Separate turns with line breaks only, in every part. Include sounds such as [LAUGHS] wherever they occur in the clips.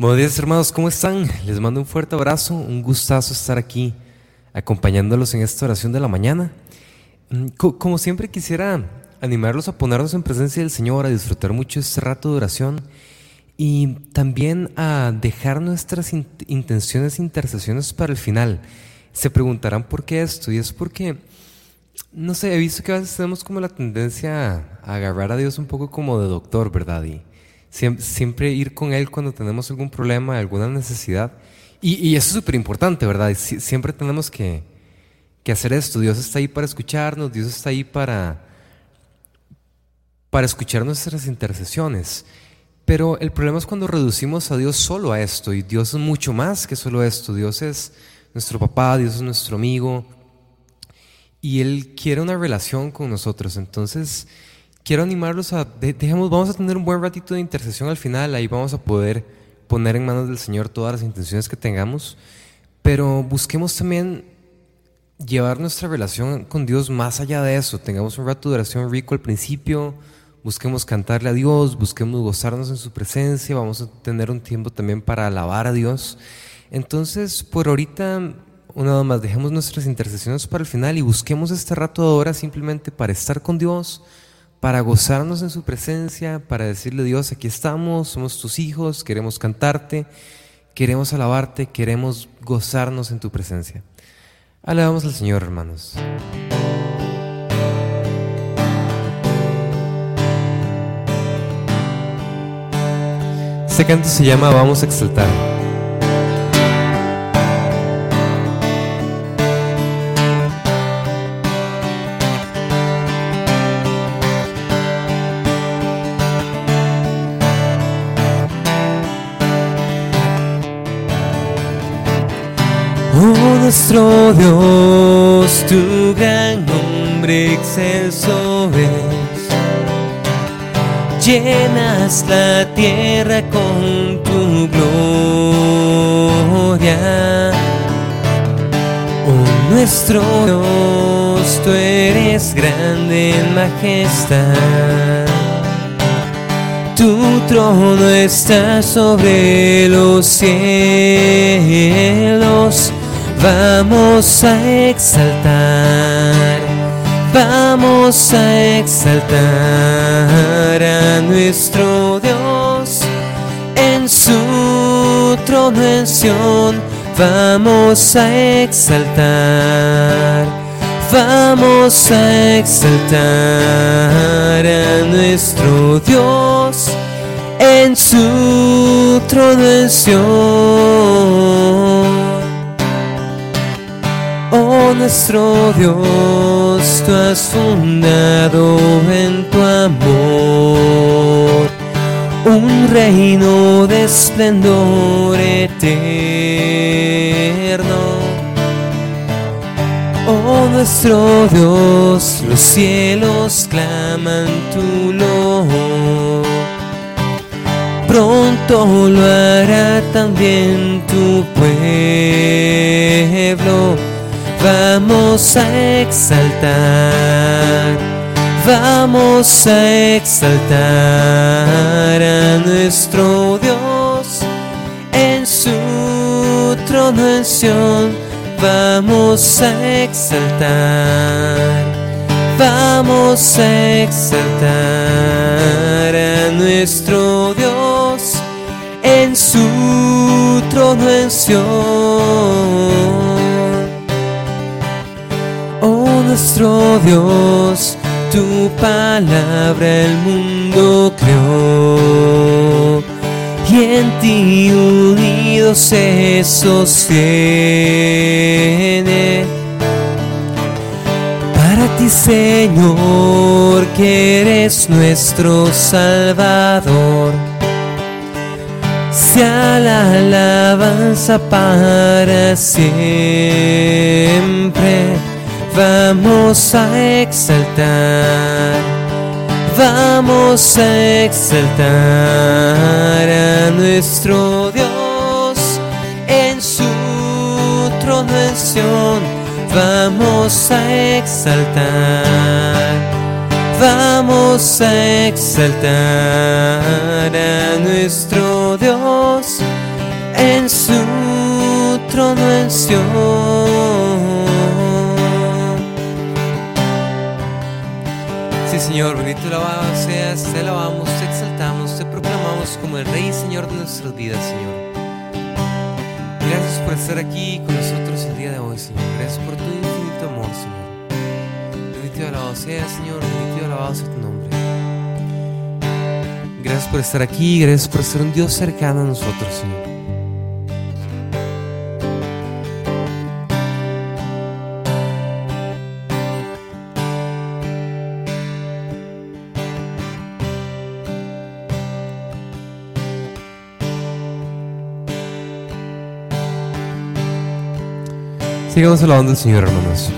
Buenos días hermanos, ¿cómo están? Les mando un fuerte abrazo, un gustazo estar aquí acompañándolos en esta oración de la mañana. Mm, como siempre quisiera animarlos a ponernos en presencia del Señor, a disfrutar mucho este rato de oración y también a dejar nuestras intenciones e intercesiones para el final. Se preguntarán por qué esto y es porque, no sé, he visto que a veces tenemos como la tendencia a agarrar a Dios un poco como de doctor, ¿verdad? Siempre, ir con Él cuando tenemos algún problema, alguna necesidad. Y, eso es súper importante, ¿verdad? siempre tenemos que, hacer esto. Dios está ahí para escucharnos, Dios está ahí para, para escuchar nuestras intercesiones. Pero el problema es cuando reducimos a Dios solo a esto. Y Dios es mucho más que solo esto. Dios es nuestro papá, Dios es nuestro amigo. Y Él quiere una relación con nosotros. Entonces, quiero animarlos a, dejemos, vamos a tener un buen ratito de intercesión al final, ahí vamos a poder poner en manos del Señor todas las intenciones que tengamos, pero busquemos también llevar nuestra relación con Dios más allá de eso, tengamos un rato de oración rico al principio, busquemos cantarle a Dios, busquemos gozarnos en su presencia, vamos a tener un tiempo también para alabar a Dios. Entonces, por ahorita, una vez más, dejemos nuestras intercesiones para el final y busquemos este rato de hora simplemente para estar con Dios, para gozarnos en su presencia, para decirle Dios, aquí estamos, somos tus hijos, queremos cantarte, queremos alabarte, queremos gozarnos en tu presencia. Alabamos al Señor, hermanos. Este canto se llama Vamos a exaltar. Nuestro Dios, tu gran nombre excelso es. Llenas la tierra con tu gloria. Oh nuestro Dios, tú eres grande en majestad. Tu trono está sobre los cielos Vamos a exaltar, vamos a exaltar a nuestro Dios en su trono. Vamos a exaltar, vamos a exaltar a nuestro Dios en su trono nuestro Dios, tú has fundado en tu amor un reino de esplendor eterno. Oh nuestro Dios, los cielos claman tu loor. Pronto lo hará también tu pueblo Vamos a exaltar, vamos a exaltar a nuestro Dios en su trono en. Vamos a exaltar, vamos a exaltar a nuestro Dios en su trono en nuestro Dios, tu palabra el mundo creó. Y en ti unido se sostiene. Para ti, Señor, que eres nuestro Salvador, sea la alabanza para siempre Vamos a exaltar, vamos a exaltar a nuestro Dios en su trono. Vamos a exaltar, vamos a exaltar a nuestro Dios en su trono Y alabado seas, te alabamos, te exaltamos, te proclamamos como el Rey y Señor de nuestras vidas, Señor. Gracias por estar aquí con nosotros el día de hoy, Señor. Gracias por tu infinito amor, Señor. Bendito y alabado seas, Señor, bendito y alabado sea tu nombre. Gracias por estar aquí, gracias por ser un Dios cercano a nosotros, Señor. Sigamos alabando al Señor, hermanos.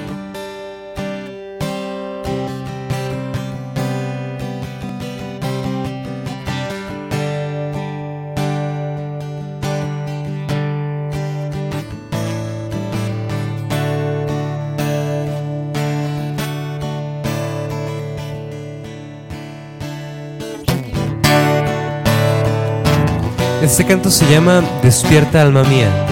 Este canto se llama Despierta alma mía.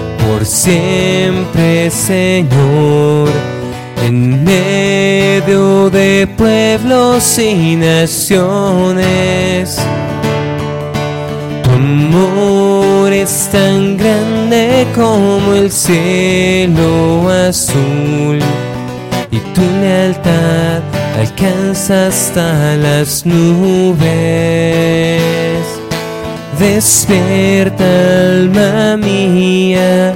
por siempre, Señor, en medio de pueblos y naciones. Tu amor es tan grande como el cielo azul y tu lealtad alcanza hasta las nubes. Despierta alma mía,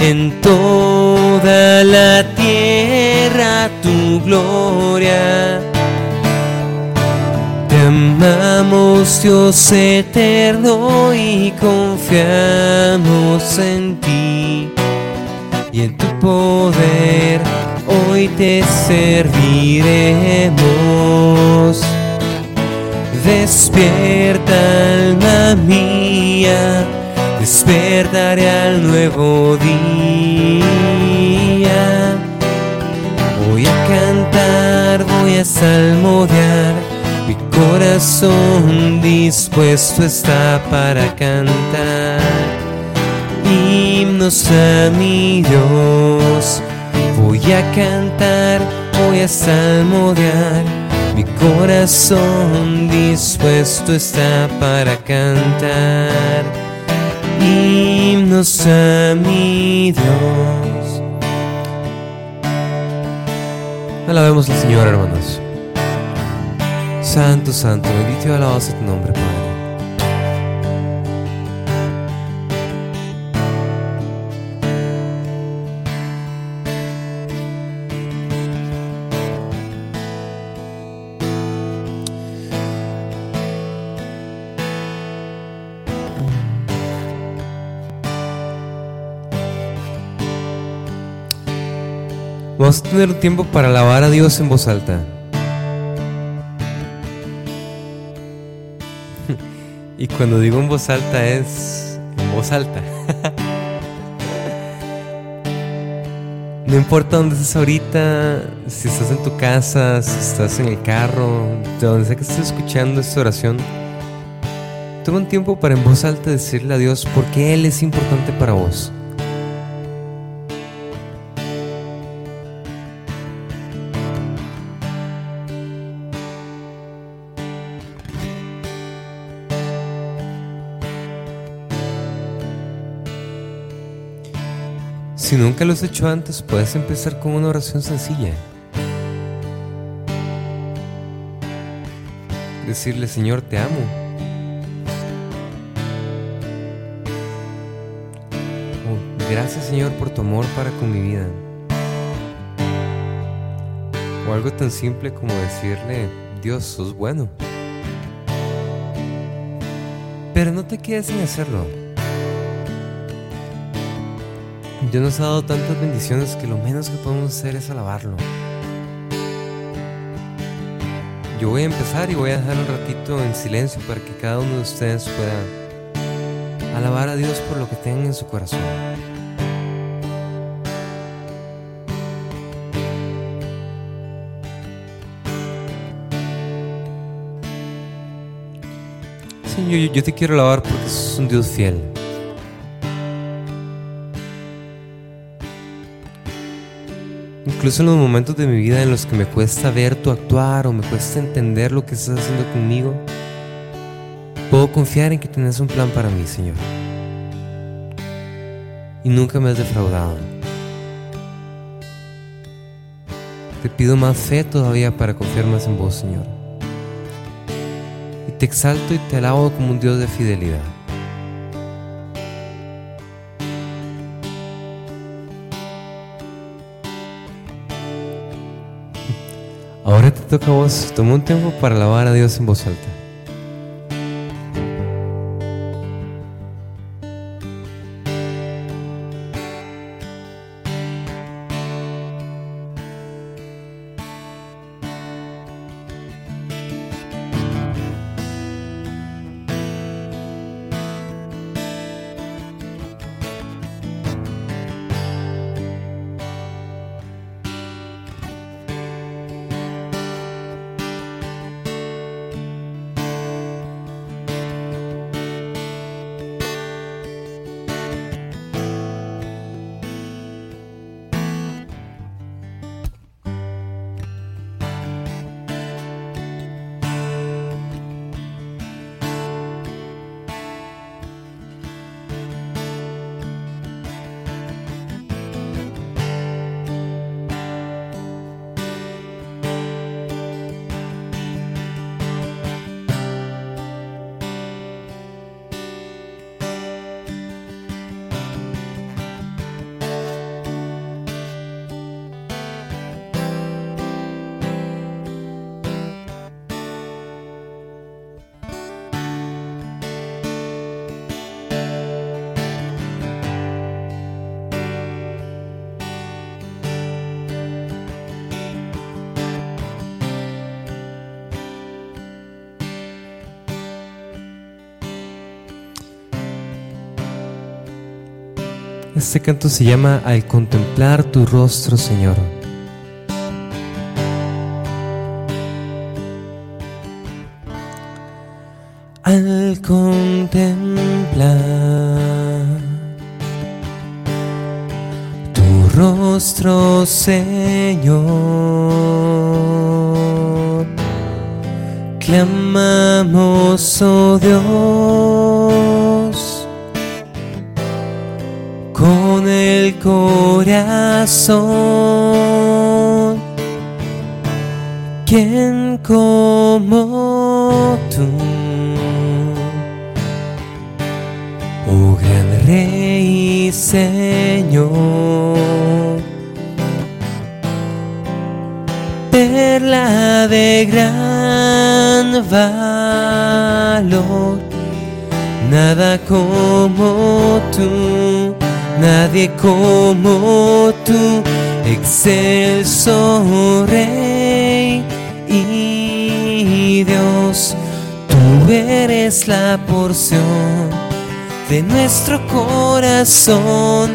en toda la tierra tu gloria. Te amamos, Dios eterno, y confiamos en ti y en tu poder. Hoy te serviremos. Despierta alma mía, despertaré al nuevo día. Voy a cantar, voy a salmodiar, mi corazón dispuesto está para cantar himnos a mi Dios. Voy a cantar, voy a salmodiar mi corazón dispuesto está para cantar himnos a mi Dios. Alabemos al Señor, hermanos. Santo, santo, bendito y alabado sea tu nombre, Padre. Vamos a tener tiempo para alabar a Dios en voz alta. [LAUGHS] y cuando digo en voz alta es en voz alta. [LAUGHS] no importa dónde estés ahorita, si estás en tu casa, si estás en el carro, de donde sea que estés escuchando esta oración. Toma un tiempo para en voz alta decirle a Dios por qué Él es importante para vos. Si nunca lo has hecho antes, puedes empezar con una oración sencilla. Decirle, Señor, te amo. Oh, gracias, Señor, por tu amor para con mi vida. O algo tan simple como decirle, Dios, sos bueno. Pero no te quedes sin hacerlo. Dios nos ha dado tantas bendiciones que lo menos que podemos hacer es alabarlo. Yo voy a empezar y voy a dejar un ratito en silencio para que cada uno de ustedes pueda alabar a Dios por lo que tengan en su corazón. Señor, yo te quiero alabar porque sos un Dios fiel. Incluso en los momentos de mi vida en los que me cuesta ver tu actuar o me cuesta entender lo que estás haciendo conmigo, puedo confiar en que tienes un plan para mí, Señor. Y nunca me has defraudado. Te pido más fe todavía para confiar más en vos, Señor. Y te exalto y te alabo como un Dios de fidelidad. Ahora te toca a vos. Toma un tiempo para alabar a Dios en voz alta. Este canto se llama Al contemplar tu rostro, Señor. Al contemplar tu rostro, Señor, clamamos, oh Dios corazón. ¿Quién como tú? Oh gran Rey Señor, perla de gran valor, nada como tú nadie como tú, excelso Rey y Dios, tú eres la porción de nuestro corazón,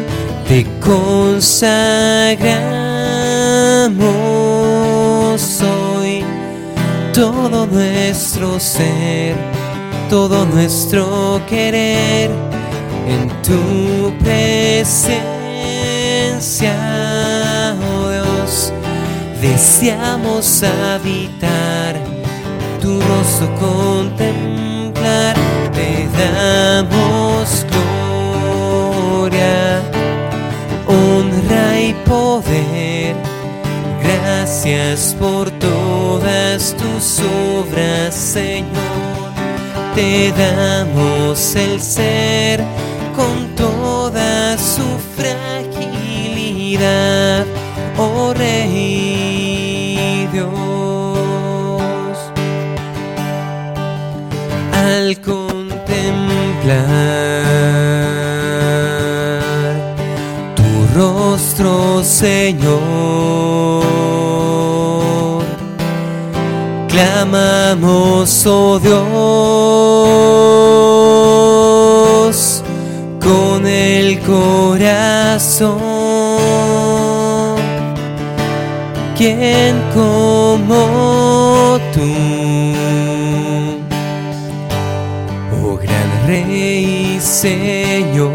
te consagramos hoy. Todo nuestro ser, todo nuestro querer en tu presencia, oh Dios, deseamos habitar tu rostro contemplar, te damos gloria, honra y poder.
Gracias por todas tus obras, Señor. Te damos el ser con toda su fragilidad, oh Rey Dios. Al contemplar tu rostro, Señor, clamamos, oh Dios, con el corazón. ¿Quién como tú? Oh gran Rey Señor,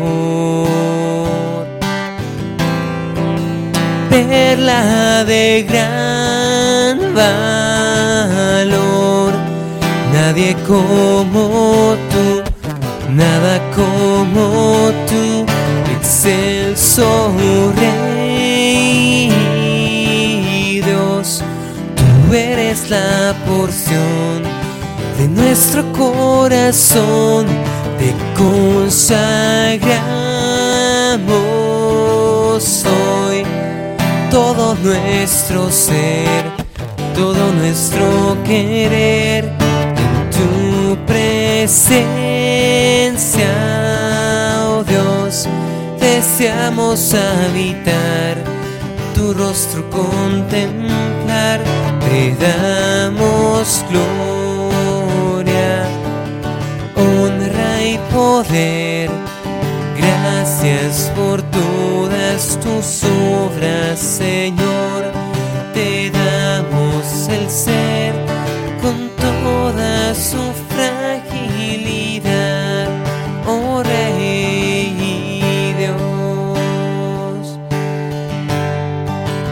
perla de gran valor, como tú, nada como tú, excelso Rey Dios, tú eres la porción de nuestro corazón te consagramos hoy. Todo nuestro ser, todo nuestro querer tu presencia, oh Dios, deseamos habitar tu rostro contemplar, te damos gloria, honra y poder. Gracias por todas tus obras, Señor. Te damos el ser con toda su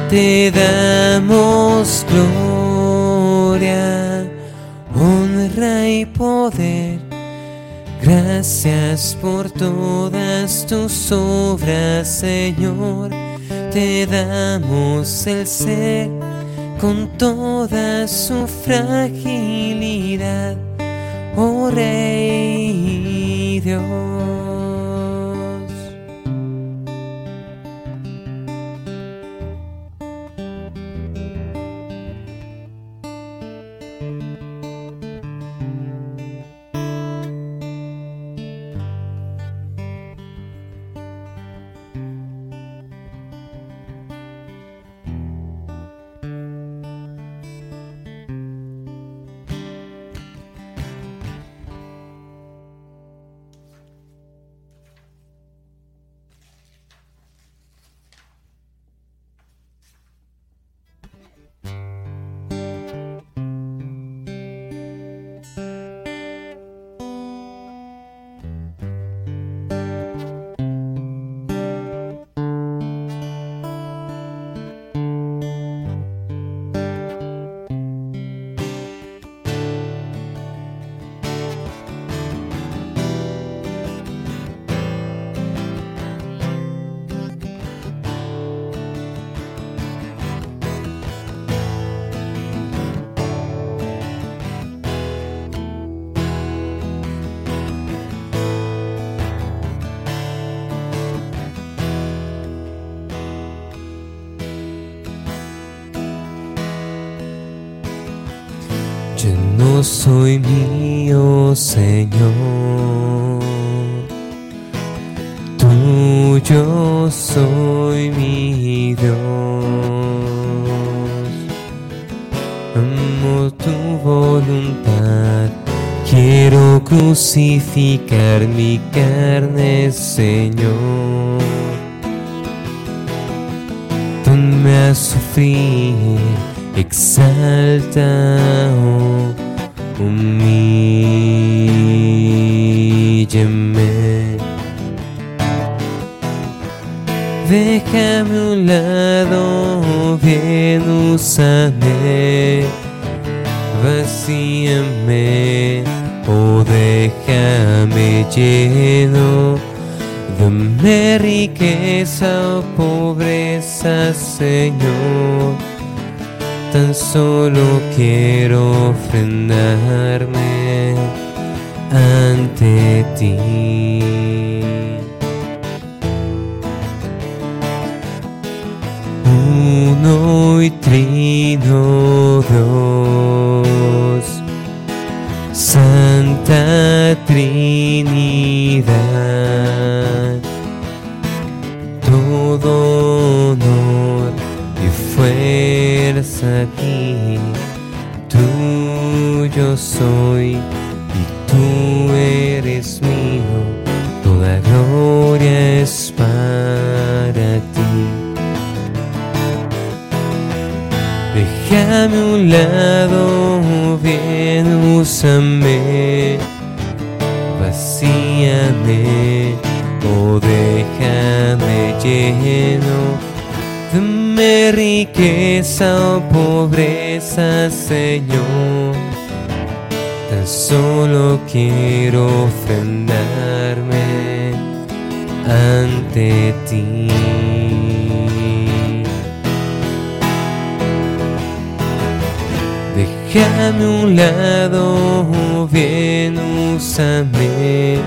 te damos gloria, honra y poder. Gracias por todas tus obras, Señor. Te damos el ser con toda su fragilidad, oh Rey Dios. No soy mío, Señor. Tuyo soy mi Dios. Amo tu voluntad. Quiero crucificar mi carne, Señor. Ponme a sufrir, exalta, oh, humíllame. Déjame un lado, bien úsame, vacíame, o déjame lleno. Dame riqueza o pobreza, Señor. Tan solo quiero ofrendarme ante ti. Uno y trino Dios, Santa Trinidad, todo fuerza aquí, tuyo soy y tú eres mío, toda gloria es para ti. Déjame un lado, bien, úsame, vacíame, o déjame lleno. Dame riqueza o pobreza, Señor. Tan solo quiero ofrendarme ante ti. Déjame un lado, bien, úsame,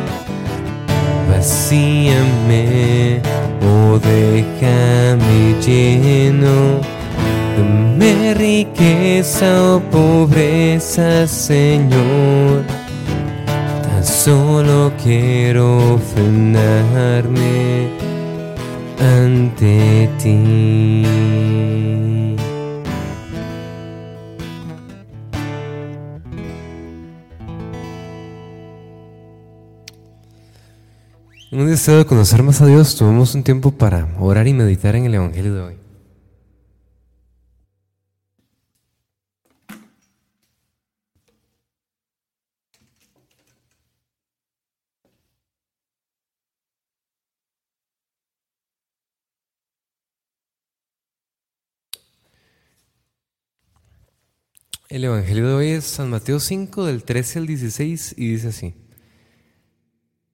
vacíame, o déjame lleno. Dame riqueza o pobreza, Señor. Tan solo quiero ofrendarme ante ti.
En un deseo de conocer más a Dios, tuvimos un tiempo para orar y meditar en el Evangelio de hoy. El Evangelio de hoy es San Mateo 5 del 13 al 16 y dice así.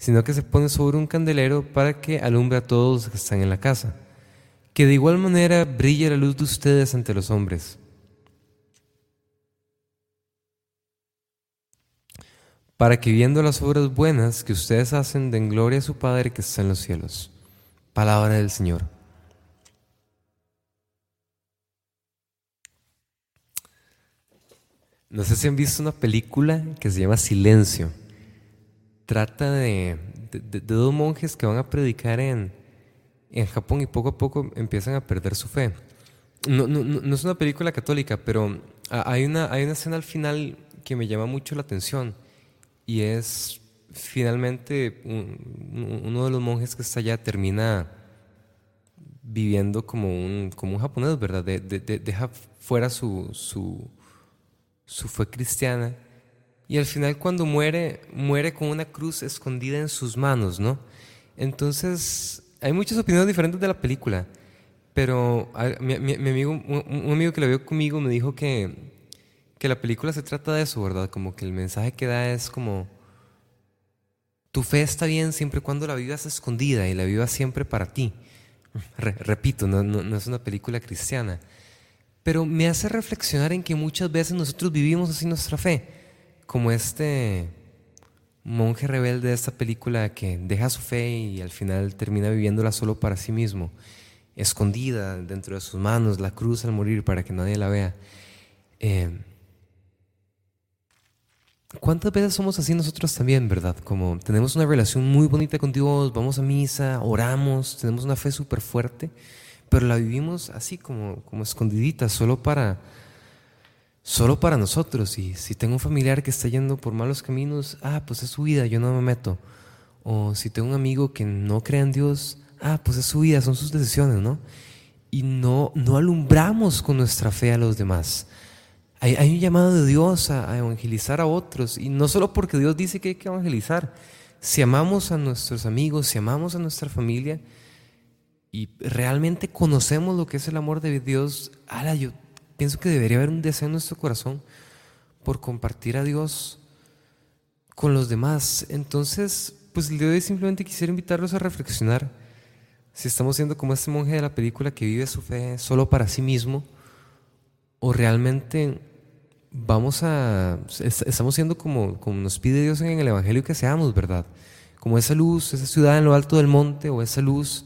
sino que se pone sobre un candelero para que alumbre a todos los que están en la casa. Que de igual manera brille la luz de ustedes ante los hombres. Para que viendo las obras buenas que ustedes hacen den gloria a su Padre que está en los cielos. Palabra del Señor. No sé si han visto una película que se llama Silencio trata de, dos monjes que van a predicar en, en Japón y poco a poco empiezan a perder su fe. No, no, no, es una película católica, pero hay una, hay una escena al final que me llama mucho la atención y es finalmente uno de los monjes que está allá termina viviendo como un, como un japonés, ¿verdad? De, deja fuera su, su, su fe cristiana y al final cuando muere, muere con una cruz escondida en sus manos, ¿no? Entonces, hay muchas opiniones diferentes de la película, pero mi, amigo, un, amigo que la vio conmigo me dijo que, que la película se trata de eso, ¿verdad? Como que el mensaje que da es como, tu fe está bien siempre y cuando la vivas escondida y la vivas siempre para ti. [LAUGHS] repito, no, no es una película cristiana, pero me hace reflexionar en que muchas veces nosotros vivimos así nuestra fe como este monje rebelde de esta película que deja su fe y al final termina viviéndola solo para sí mismo, escondida dentro de sus manos, la cruz al morir para que nadie la vea. Eh, ¿Cuántas veces somos así nosotros también, verdad? Como tenemos una relación muy bonita con Dios, vamos a misa, oramos, tenemos una fe súper fuerte, pero la vivimos así como, como escondidita, solo para solo para nosotros. Y si tengo un familiar que está yendo por malos caminos, ah, pues es su vida, yo no me meto. O si tengo un amigo que no cree en Dios, ah, pues es su vida, son sus decisiones, ¿no? Y no, no alumbramos con nuestra fe a los demás. Hay, un llamado de Dios a, evangelizar a otros. Y no solo porque Dios dice que hay que evangelizar. Si amamos a nuestros amigos, si amamos a nuestra familia y realmente conocemos lo que es el amor de Dios, ala, yo pienso que debería haber un deseo en nuestro corazón por compartir a Dios con los demás. Entonces, pues el día de hoy simplemente quisiera invitarlos a reflexionar si estamos siendo como este monje de la película que vive su fe solo para sí mismo o realmente vamos a, estamos siendo como, como nos pide Dios en el Evangelio que seamos, ¿verdad? Como esa luz, esa ciudad en lo alto del monte o esa luz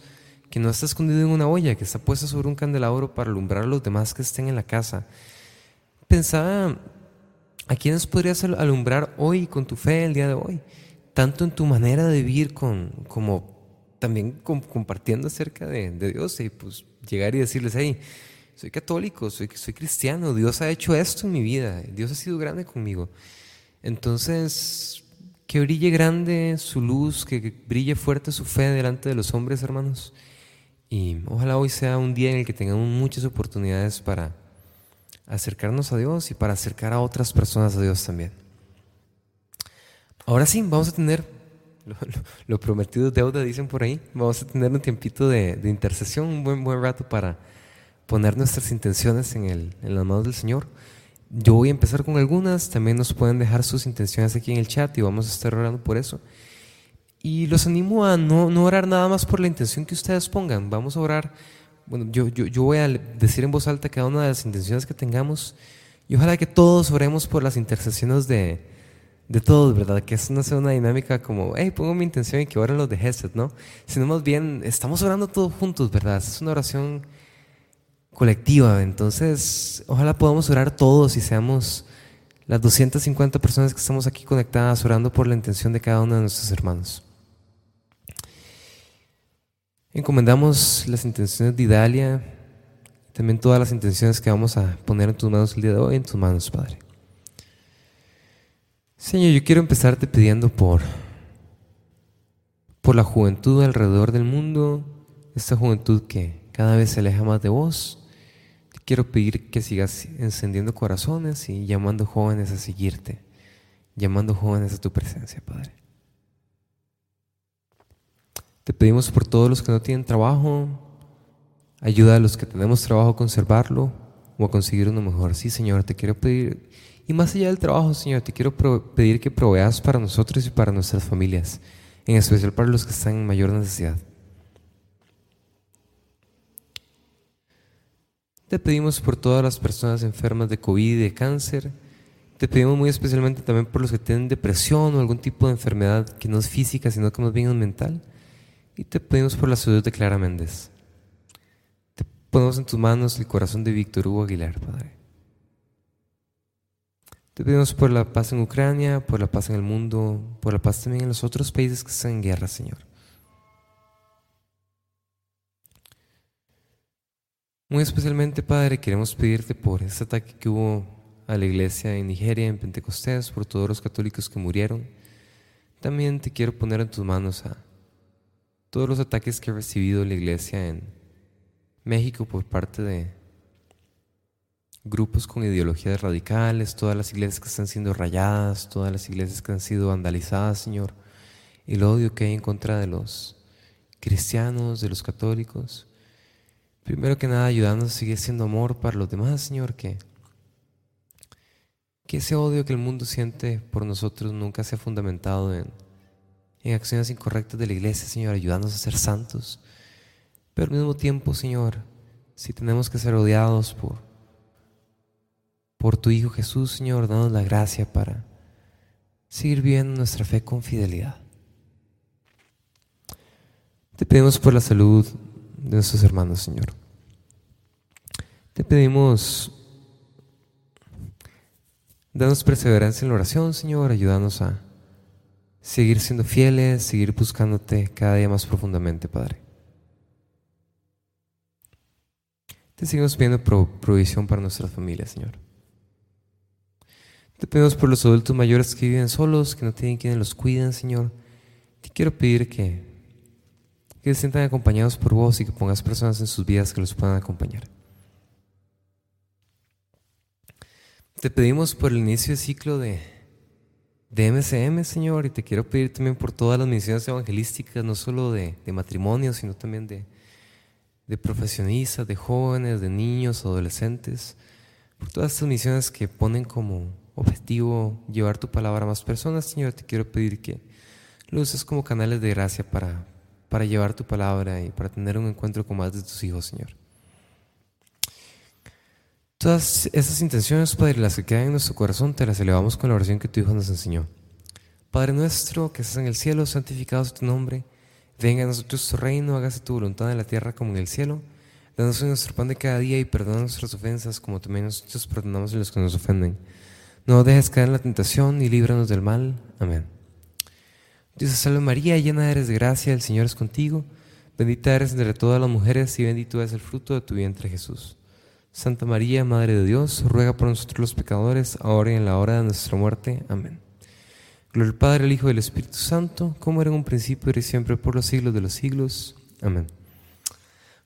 que no está escondida en una olla, que está puesta sobre un candelabro para alumbrar a los demás que estén en la casa. Pensaba, ¿a quiénes podrías alumbrar hoy con tu fe el día de hoy? Tanto en tu manera de vivir como también compartiendo acerca de, de Dios y pues llegar y decirles, hey, soy católico, soy, soy cristiano, Dios ha hecho esto en mi vida, Dios ha sido grande conmigo. Entonces, que brille grande su luz, que brille fuerte su fe delante de los hombres, hermanos. Y ojalá hoy sea un día en el que tengamos muchas oportunidades para acercarnos a Dios y para acercar a otras personas a Dios también. Ahora sí, vamos a tener, [LAUGHS] lo, prometido deuda, dicen por ahí, vamos a tener un tiempito de, de intercesión, un buen, buen rato para poner nuestras intenciones en, el, en las manos del Señor. Yo voy a empezar con algunas, también nos pueden dejar sus intenciones aquí en el chat y vamos a estar orando por eso. Y los animo a no, no orar nada más por la intención que ustedes pongan, vamos a orar, bueno, yo, yo, yo voy a decir en voz alta cada una de las intenciones que tengamos y ojalá que todos oremos por las intercesiones de, de todos, ¿verdad? Que eso no sea una dinámica como, hey, pongo mi intención y que oren los de Gesed, ¿no? Sino más bien, estamos orando todos juntos, ¿verdad? Es una oración colectiva. Entonces, ojalá podamos orar todos y seamos las 250 personas que estamos aquí conectadas orando por la intención de cada uno de nuestros hermanos. Encomendamos las intenciones de Idalia, también todas las intenciones que vamos a poner en tus manos el día de hoy, en tus manos, Padre. Señor, yo quiero empezarte pidiendo por, por la juventud alrededor del mundo, esta juventud que cada vez se aleja más de vos quiero pedir que sigas encendiendo corazones y llamando jóvenes a seguirte, llamando jóvenes a tu presencia, Padre. Te pedimos por todos los que no tienen trabajo, ayuda a los que tenemos trabajo a conservarlo o a conseguir uno mejor. Sí, Señor, te quiero pedir, y más allá del trabajo, Señor, te quiero pedir que proveas para nosotros y para nuestras familias, en especial para los que están en mayor necesidad. Te pedimos por todas las personas enfermas de COVID y de cáncer. Te pedimos muy especialmente también por los que tienen depresión o algún tipo de enfermedad que no es física, sino que más bien es mental. Y te pedimos por la salud de Clara Méndez. Te ponemos en tus manos el corazón de Víctor Hugo Aguilar, Padre. Te pedimos por la paz en Ucrania, por la paz en el mundo, por la paz también en los otros países que están en guerra, Señor. Muy especialmente, Padre, queremos pedirte por este ataque que hubo a la iglesia en Nigeria, en Pentecostés, por todos los católicos que murieron. También te quiero poner en tus manos a todos los ataques que ha recibido la iglesia en México por parte de grupos con ideologías radicales, todas las iglesias que están siendo rayadas, todas las iglesias que han sido vandalizadas, Señor, el odio que hay en contra de los cristianos, de los católicos. Primero que nada, ayudándonos a seguir siendo amor para los demás, Señor, que, que ese odio que el mundo siente por nosotros nunca sea fundamentado en, en acciones incorrectas de la iglesia, Señor, ayudándonos a ser santos. Pero al mismo tiempo, Señor, si tenemos que ser odiados por, por tu Hijo Jesús, Señor, danos la gracia para seguir viendo nuestra fe con fidelidad. Te pedimos por la salud de nuestros hermanos, Señor. Te pedimos, danos perseverancia en la oración, Señor, ayúdanos a seguir siendo fieles, seguir buscándote cada día más profundamente, Padre. Te seguimos pidiendo provisión para nuestras familias, Señor. Te pedimos por los adultos mayores que viven solos, que no tienen quienes los cuiden, Señor. Te quiero pedir que que se sientan acompañados por vos y que pongas personas en sus vidas que los puedan acompañar. Te pedimos por el inicio del ciclo de, de MCM, Señor, y te quiero pedir también por todas las misiones evangelísticas, no solo de, de matrimonio, sino también de, de profesionistas, de jóvenes, de niños, adolescentes, por todas estas misiones que ponen como objetivo llevar tu palabra a más personas, Señor, te quiero pedir que lo uses como canales de gracia para, para llevar tu palabra y para tener un encuentro con más de tus hijos, Señor. Todas esas intenciones, Padre, las que quedan en nuestro corazón, te las elevamos con la oración que tu Hijo nos enseñó. Padre nuestro, que estás en el cielo, santificado sea tu nombre. Venga a nosotros tu reino, hágase tu voluntad en la tierra como en el cielo. Danos nuestro pan de cada día y perdona nuestras ofensas como también nosotros perdonamos a los que nos ofenden. No dejes caer en la tentación y líbranos del mal. Amén. Dios te salve María, llena eres de gracia, el Señor es contigo. Bendita eres entre todas las mujeres y bendito es el fruto de tu vientre Jesús. Santa María, Madre de Dios, ruega por nosotros los pecadores, ahora y en la hora de nuestra muerte. Amén. Gloria al Padre, al Hijo y al Espíritu Santo, como era en un principio y siempre por los siglos de los siglos. Amén.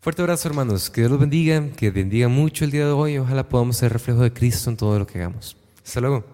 Fuerte abrazo, hermanos. Que Dios los bendiga, que bendiga mucho el día de hoy. Ojalá podamos ser reflejo de Cristo en todo lo que hagamos. Hasta luego.